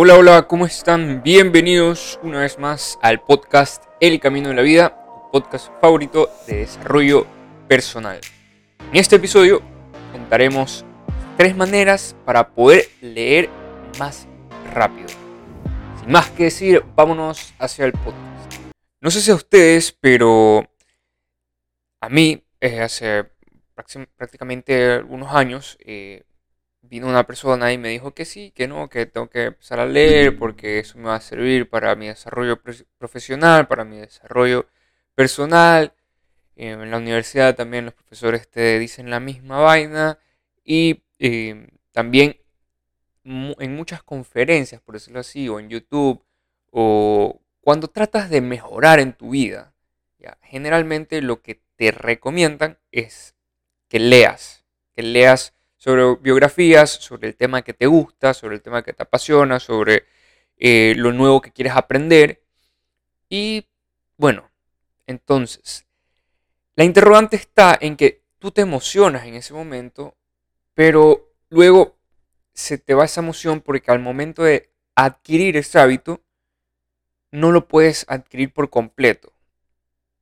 Hola, hola, ¿cómo están? Bienvenidos una vez más al podcast El Camino de la Vida, tu podcast favorito de desarrollo personal. En este episodio contaremos tres maneras para poder leer más rápido. Sin más que decir, vámonos hacia el podcast. No sé si a ustedes, pero a mí, eh, hace prácticamente algunos años, eh, vino una persona y me dijo que sí, que no, que tengo que empezar a leer porque eso me va a servir para mi desarrollo profesional, para mi desarrollo personal. En la universidad también los profesores te dicen la misma vaina y eh, también en muchas conferencias, por decirlo así, o en YouTube, o cuando tratas de mejorar en tu vida, generalmente lo que te recomiendan es que leas, que leas sobre biografías, sobre el tema que te gusta, sobre el tema que te apasiona, sobre eh, lo nuevo que quieres aprender. Y bueno, entonces, la interrogante está en que tú te emocionas en ese momento, pero luego se te va esa emoción porque al momento de adquirir ese hábito, no lo puedes adquirir por completo.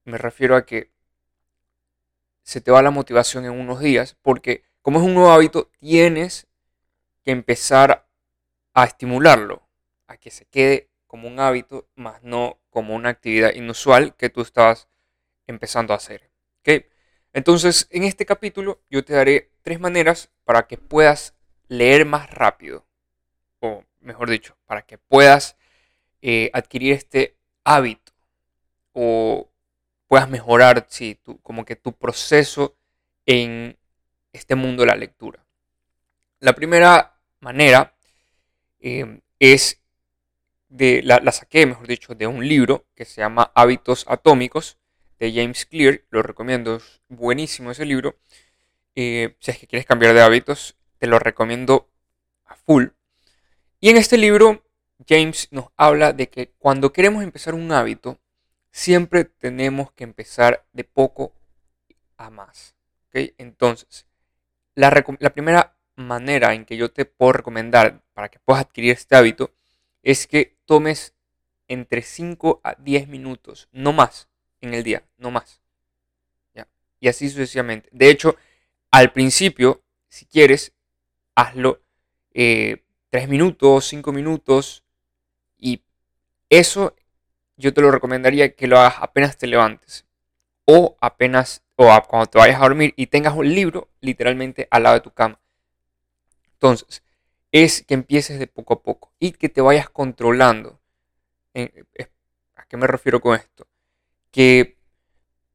Me refiero a que se te va la motivación en unos días porque como es un nuevo hábito, tienes que empezar a estimularlo, a que se quede como un hábito, más no como una actividad inusual que tú estabas empezando a hacer. Entonces, en este capítulo yo te daré tres maneras para que puedas leer más rápido, o mejor dicho, para que puedas eh, adquirir este hábito, o puedas mejorar, sí, como que tu proceso en este mundo de la lectura. La primera manera em, es de, la, saqué, mejor dicho, de un libro que se llama Hábitos Atómicos de James Clear. Lo recomiendo, es buenísimo ese libro. Eh, si es que quieres cambiar de hábitos, te lo recomiendo a full. Y en este libro, James nos habla de que cuando queremos empezar un hábito, siempre tenemos que empezar de poco a más. Entonces, la, primera manera en que yo te puedo recomendar para que puedas adquirir este hábito es que tomes entre 5 a 10 minutos, no más, en el día, no más. ¿Ya? Y así sucesivamente. De hecho, al principio, si quieres, hazlo 3 eh, minutos, 5 minutos. Y eso yo te lo recomendaría que lo hagas apenas te levantes. O apenas o cuando te vayas a dormir y tengas un libro literalmente al lado de tu cama. Entonces, es que empieces de poco a poco y que te vayas controlando. ¿A qué me refiero con esto? Que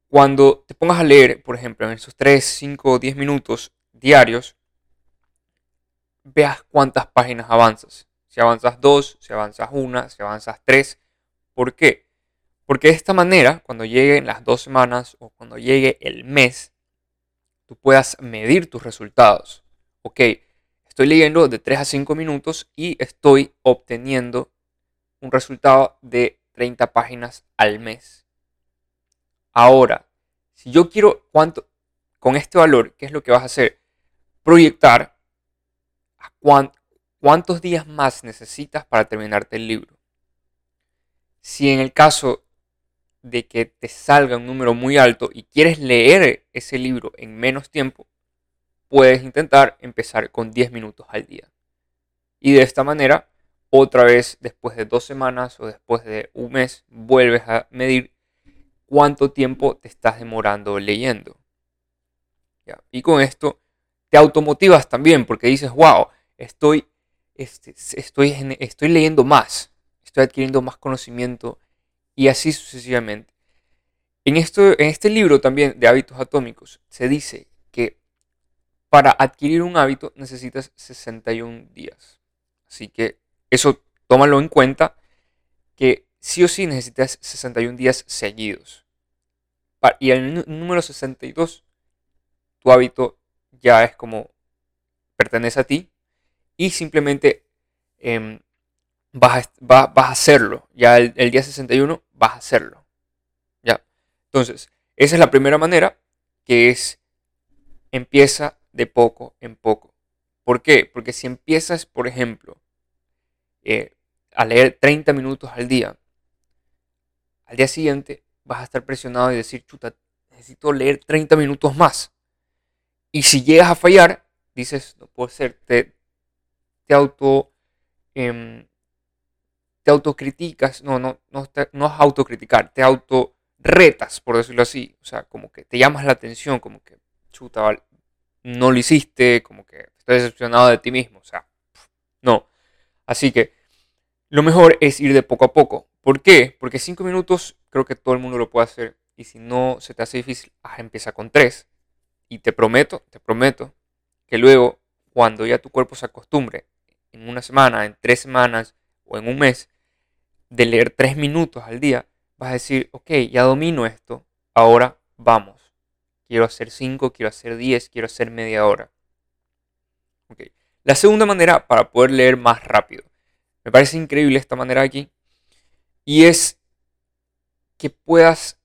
cuando te pongas a leer, por ejemplo, en esos 3, 5 o 10 minutos diarios, veas cuántas páginas avanzas. Si avanzas 2, si avanzas 1, si avanzas 3. ¿Por qué? Porque de esta manera, cuando lleguen las dos semanas o cuando llegue el mes, tú puedas medir tus resultados. Ok, estoy leyendo de 3 a 5 minutos y estoy obteniendo un resultado de 30 páginas al mes. Ahora, si yo quiero cuánto, con este valor, ¿qué es lo que vas a hacer? Proyectar a cuántos días más necesitas para terminarte el libro. Si en el caso de que te salga un número muy alto y quieres leer ese libro en menos tiempo, puedes intentar empezar con 10 minutos al día. Y de esta manera, otra vez después de dos semanas o después de un mes, vuelves a medir cuánto tiempo te estás demorando leyendo. Y con esto te automotivas también porque dices, wow, estoy, este, estoy, estoy leyendo más, estoy adquiriendo más conocimiento y así sucesivamente. En, esto, en este libro también de hábitos atómicos se dice que para adquirir un hábito necesitas 61 días. Así que eso tómalo en cuenta que sí o sí necesitas 61 días seguidos. Y el número 62, tu hábito ya es como pertenece a ti y simplemente em, vas a, a hacerlo. Ya el, día 61 vas a hacerlo. ¿Ya? Entonces, esa es la primera manera, que es empieza de poco en poco. ¿Por qué? Porque si empiezas, por ejemplo, eh, a leer 30 minutos al día, al día siguiente vas a estar presionado y decir, chuta, necesito leer 30 minutos más. Y si llegas a fallar, dices, no puede ser, te, te auto... Em, te autocriticas, no, no, no, no es autocriticar, te auto retas, por decirlo así. O sea, como que te llamas la atención, como que, chuta, no lo hiciste, como que estás decepcionado de ti mismo. O sea, no. Así que lo mejor es ir de poco a poco. ¿Por qué? Porque cinco minutos creo que todo el mundo lo puede hacer. Y si no se te hace difícil, empieza con tres. Y te prometo, te prometo, que luego, cuando ya tu cuerpo se acostumbre, en una semana, en tres semanas o en un mes, de leer tres minutos al día, vas a decir, ok, ya domino esto, ahora vamos. Quiero hacer cinco, quiero hacer diez, quiero hacer media hora. La segunda manera para poder leer más rápido. Me parece increíble esta manera aquí. Y es que puedas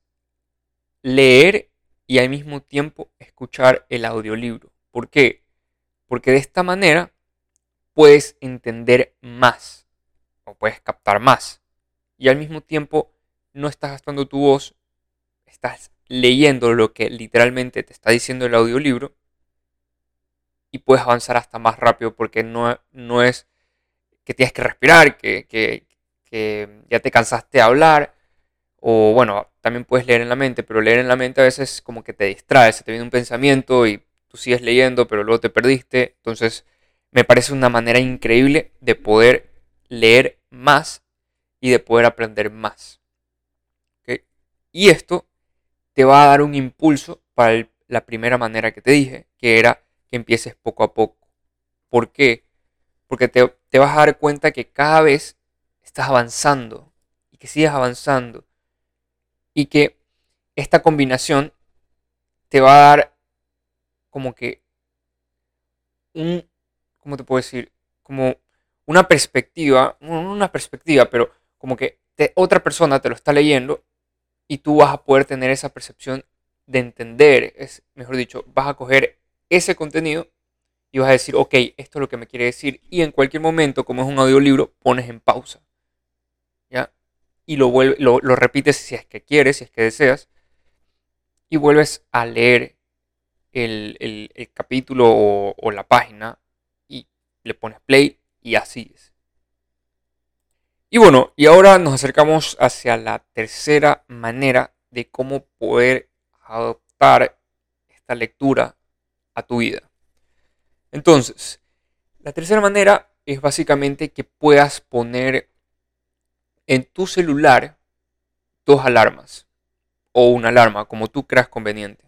leer y al mismo tiempo escuchar el audiolibro. ¿Por qué? Porque de esta manera puedes entender más o puedes captar más. Y al mismo tiempo no estás gastando tu voz, estás leyendo lo que literalmente te está diciendo el audiolibro y puedes avanzar hasta más rápido porque no, no es que tienes que respirar, que, que, ya te cansaste de hablar, o bueno, también puedes leer en la mente, pero leer en la mente a veces como que te distrae, se te viene un pensamiento y tú sigues leyendo, pero luego te perdiste. Entonces, me parece una manera increíble de poder leer más y de poder aprender más. Y esto te va a dar un impulso para la primera manera que te dije, que era que empieces poco a poco. ¿Por qué? Porque te, te vas a dar cuenta que cada vez estás avanzando y que sigues avanzando y que esta combinación te va a dar como que un, ¿cómo te puedo decir? Como una perspectiva, una perspectiva, pero como que otra persona te lo está leyendo y tú vas a poder tener esa percepción de entender, es, mejor dicho, vas a coger ese contenido y vas a decir, ok, esto es lo que me quiere decir. Y en cualquier momento, como es un audiolibro, pones en pausa. ¿Ya? Y lo, lo, lo repites si es que quieres, si es que deseas. Y vuelves a leer el, capítulo o, o la página y le pones play y así es. Y bueno, y ahora nos acercamos hacia la tercera manera de cómo poder adoptar esta lectura a tu vida. Entonces, la tercera manera es básicamente que puedas poner en tu celular dos alarmas o una alarma, como tú creas conveniente.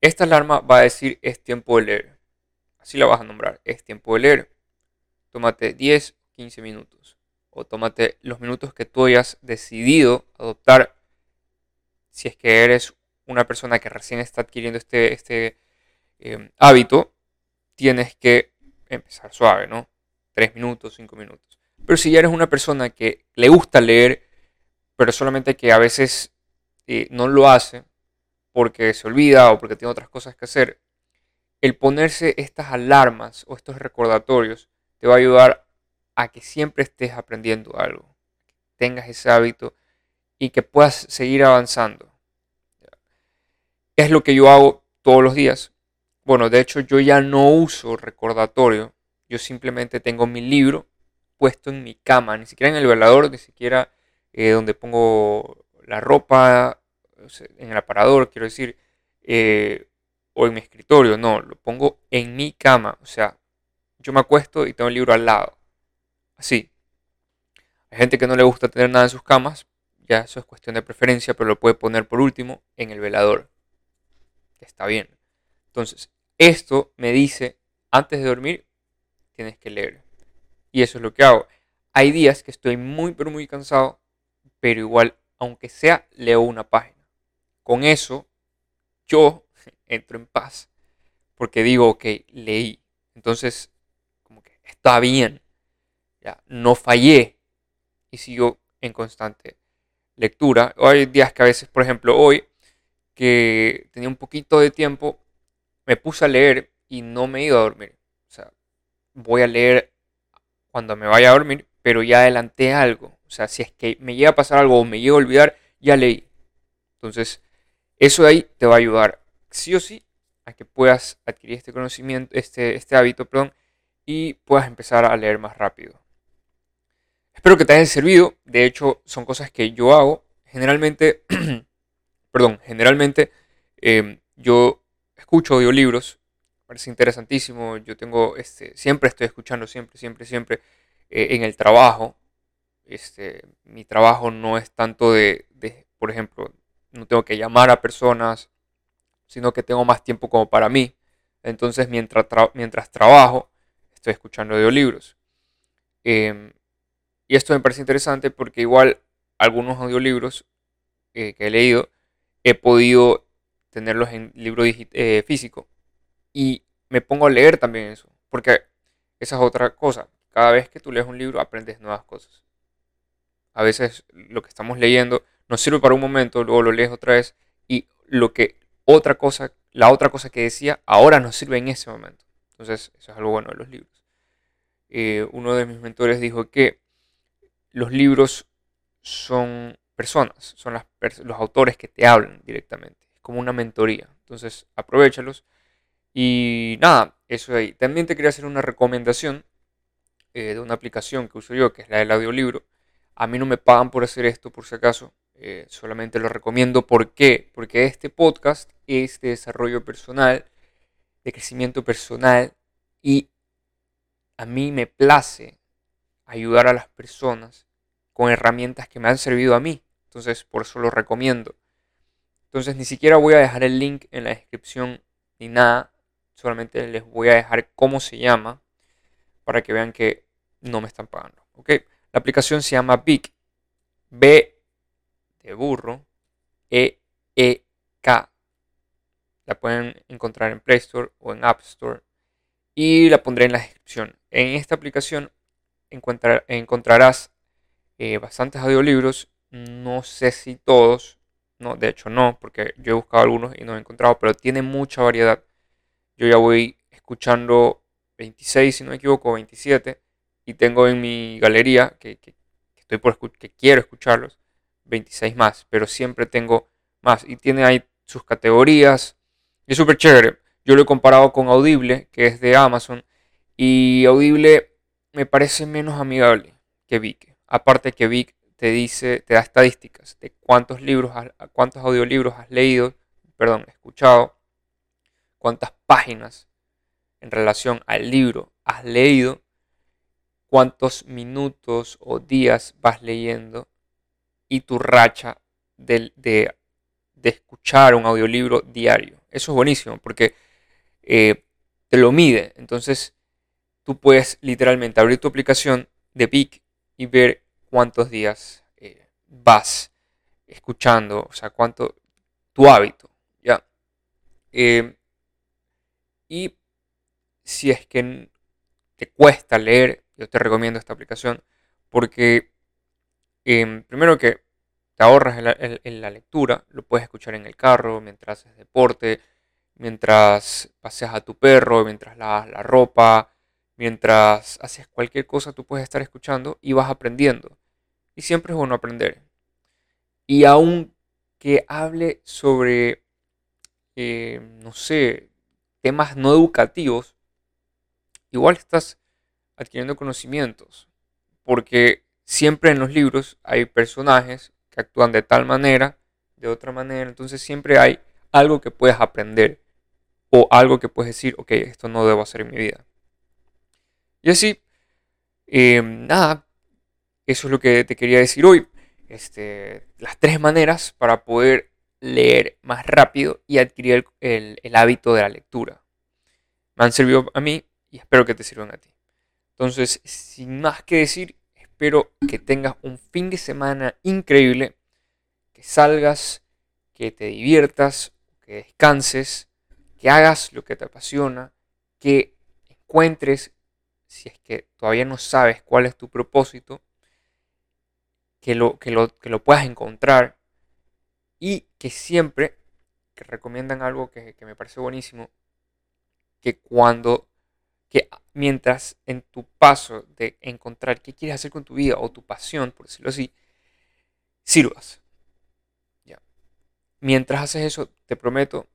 Esta alarma va a decir es tiempo de leer. Así la vas a nombrar, es tiempo de leer. Tómate 10 15 minutos. O tómate los minutos que tú hayas decidido adoptar si es que eres una persona que recién está adquiriendo este, este em, hábito, tienes que empezar suave, ¿no? 3 minutos, 5 minutos. Pero si ya eres una persona que le gusta leer, pero solamente que a veces eh, no lo hace porque se olvida o porque tiene otras cosas que hacer, el ponerse estas alarmas o estos recordatorios te va a ayudar a que siempre estés aprendiendo algo, tengas ese hábito y que puedas seguir avanzando. Es lo que yo hago todos los días. Bueno, de hecho yo ya no uso recordatorio, yo simplemente tengo mi libro puesto en mi cama, ni siquiera en el velador, ni siquiera eh, donde pongo la ropa, en el aparador, quiero decir, eh, o en mi escritorio, no, lo pongo en mi cama, o sea, yo me acuesto y tengo el libro al lado así. Hay gente que no le gusta tener nada en sus camas, ya eso es cuestión de preferencia, pero lo puede poner por último en el velador. Está bien. Entonces, esto me dice, antes de dormir, tienes que leer. Y eso es lo que hago. Hay días que estoy muy, pero muy cansado, pero igual, aunque sea, leo una página. Con eso, yo entro en paz, porque digo, ok, leí. Entonces, como que está bien no fallé y sigo en constante lectura. Hay días que a veces, por ejemplo, hoy, que tenía un poquito de tiempo, me puse a leer y no me he ido a dormir. O sea, voy a leer cuando me vaya a dormir pero ya adelanté algo. O sea, si es que me llega a pasar algo o me llega a olvidar, ya leí. Entonces, eso de ahí te va a ayudar sí o sí a que puedas adquirir este conocimiento, este, este hábito, perdón, y puedas empezar a leer más rápido. Espero que te haya servido. De hecho, son cosas que yo hago. Generalmente, perdón, generalmente em, yo escucho audiolibros. parece interesantísimo. Yo tengo, este, siempre estoy escuchando, siempre, siempre, siempre, eh, en el trabajo. Este, mi trabajo no es tanto de, por ejemplo, no tengo que llamar a personas, sino que tengo más tiempo como para mí. Entonces, mientras, mientras trabajo, estoy escuchando audiolibros. Em, y esto me parece interesante porque igual algunos audiolibros eh, que he leído, he podido tenerlos en libro eh, físico. Y me pongo a leer también eso. Porque esa es otra cosa. Cada vez que tú lees un libro aprendes nuevas cosas. A veces lo que estamos leyendo nos sirve para un momento, luego lo lees otra vez y lo que otra cosa, la otra cosa que decía, ahora nos sirve en ese momento. Entonces, eso es algo bueno de los libros. Eh, uno de mis mentores dijo que los libros son personas, son los autores que te hablan directamente. Es como una mentoría. Entonces, aprovechalos. Y nada, eso ahí. También te quería hacer una recomendación eh, de una aplicación que uso yo, que es la del audiolibro. A mí no me pagan por hacer esto, por si acaso. Eh, solamente lo recomiendo. ¿Por qué? Porque este podcast es de desarrollo personal, de crecimiento personal. Y a mí me place ayudar a las personas con herramientas que me han servido a mí. Entonces, por eso lo recomiendo. Entonces, ni siquiera voy a dejar el link en la descripción ni nada. Solamente les voy a dejar cómo se llama para que vean que no me están pagando. ¿ok? La aplicación se llama Big. B de burro. E E K. La pueden encontrar en Play Store o en App Store. Y la pondré en la descripción. En esta aplicación encontrarás eh, bastantes audiolibros. No sé si todos. No, de hecho no, porque yo he buscado algunos y no he encontrado, pero tiene mucha variedad. Yo ya voy escuchando 26, si no me equivoco, 27. Y tengo en mi galería, que, estoy por que quiero escucharlos, 26 más. Pero siempre tengo más. Y tiene ahí sus categorías. Es súper chévere. Yo lo he comparado con Audible, que es de Amazon. Y Audible me parece menos amigable que Vic. Aparte que Vic te dice, te da estadísticas de cuántos libros, cuántos audiolibros has leído, perdón, escuchado, cuántas páginas en relación al libro has leído, cuántos minutos o días vas leyendo y tu racha de, de, escuchar un audiolibro diario. Eso es buenísimo porque eh, te lo mide. Entonces tú puedes literalmente abrir tu aplicación de Vic y ver cuántos días eh, vas escuchando, o sea, cuánto tu hábito, ¿ya? Em, y si es que te cuesta leer, yo te recomiendo esta aplicación porque em, primero que te ahorras en la, lectura, lo puedes escuchar en el carro, mientras haces deporte, mientras paseas a tu perro, mientras lavas la ropa, mientras haces cualquier cosa, tú puedes estar escuchando y vas aprendiendo. Y siempre es bueno aprender. Y aunque hable sobre, eh, no sé, temas no educativos, igual estás adquiriendo conocimientos. Porque siempre en los libros hay personajes que actúan de tal manera, de otra manera. Entonces siempre hay algo que puedes aprender. O algo que puedes decir, ok, esto no debo hacer en mi vida. Y así, em, nada, eso es lo que te quería decir hoy. Este, las tres maneras para poder leer más rápido y adquirir el, el hábito de la lectura. Me han servido a mí y espero que te sirvan a ti. Entonces, sin más que decir, espero que tengas un fin de semana increíble, que salgas, que te diviertas, que descanses, que hagas lo que te apasiona, que encuentres si es que todavía no sabes cuál es tu propósito, que lo, que lo, que lo puedas encontrar y que siempre, que recomiendan algo que, me parece buenísimo, que cuando que mientras en tu paso de encontrar qué quieres hacer con tu vida o tu pasión, por decirlo así, sirvas. Ya. Mientras haces eso, te prometo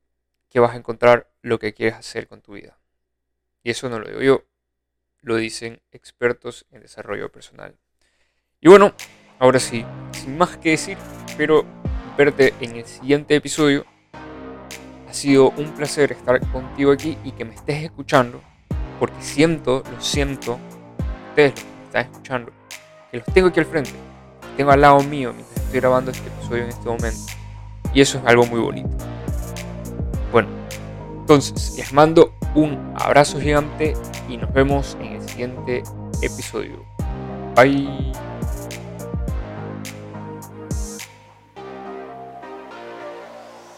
que vas a encontrar lo que quieres hacer con tu vida. Y eso no lo digo yo, lo dicen expertos en desarrollo personal. Y bueno, ahora sí, sin más que decir, espero verte en el siguiente episodio. Ha sido un placer estar contigo aquí y que me estés escuchando, porque siento, lo siento, ustedes los que están escuchando, que los tengo aquí al frente, los tengo al lado mío mientras estoy grabando este episodio en este momento. Y eso es algo muy bonito. Bueno, entonces les mando un abrazo gigante y nos vemos en el siguiente episodio. Bye.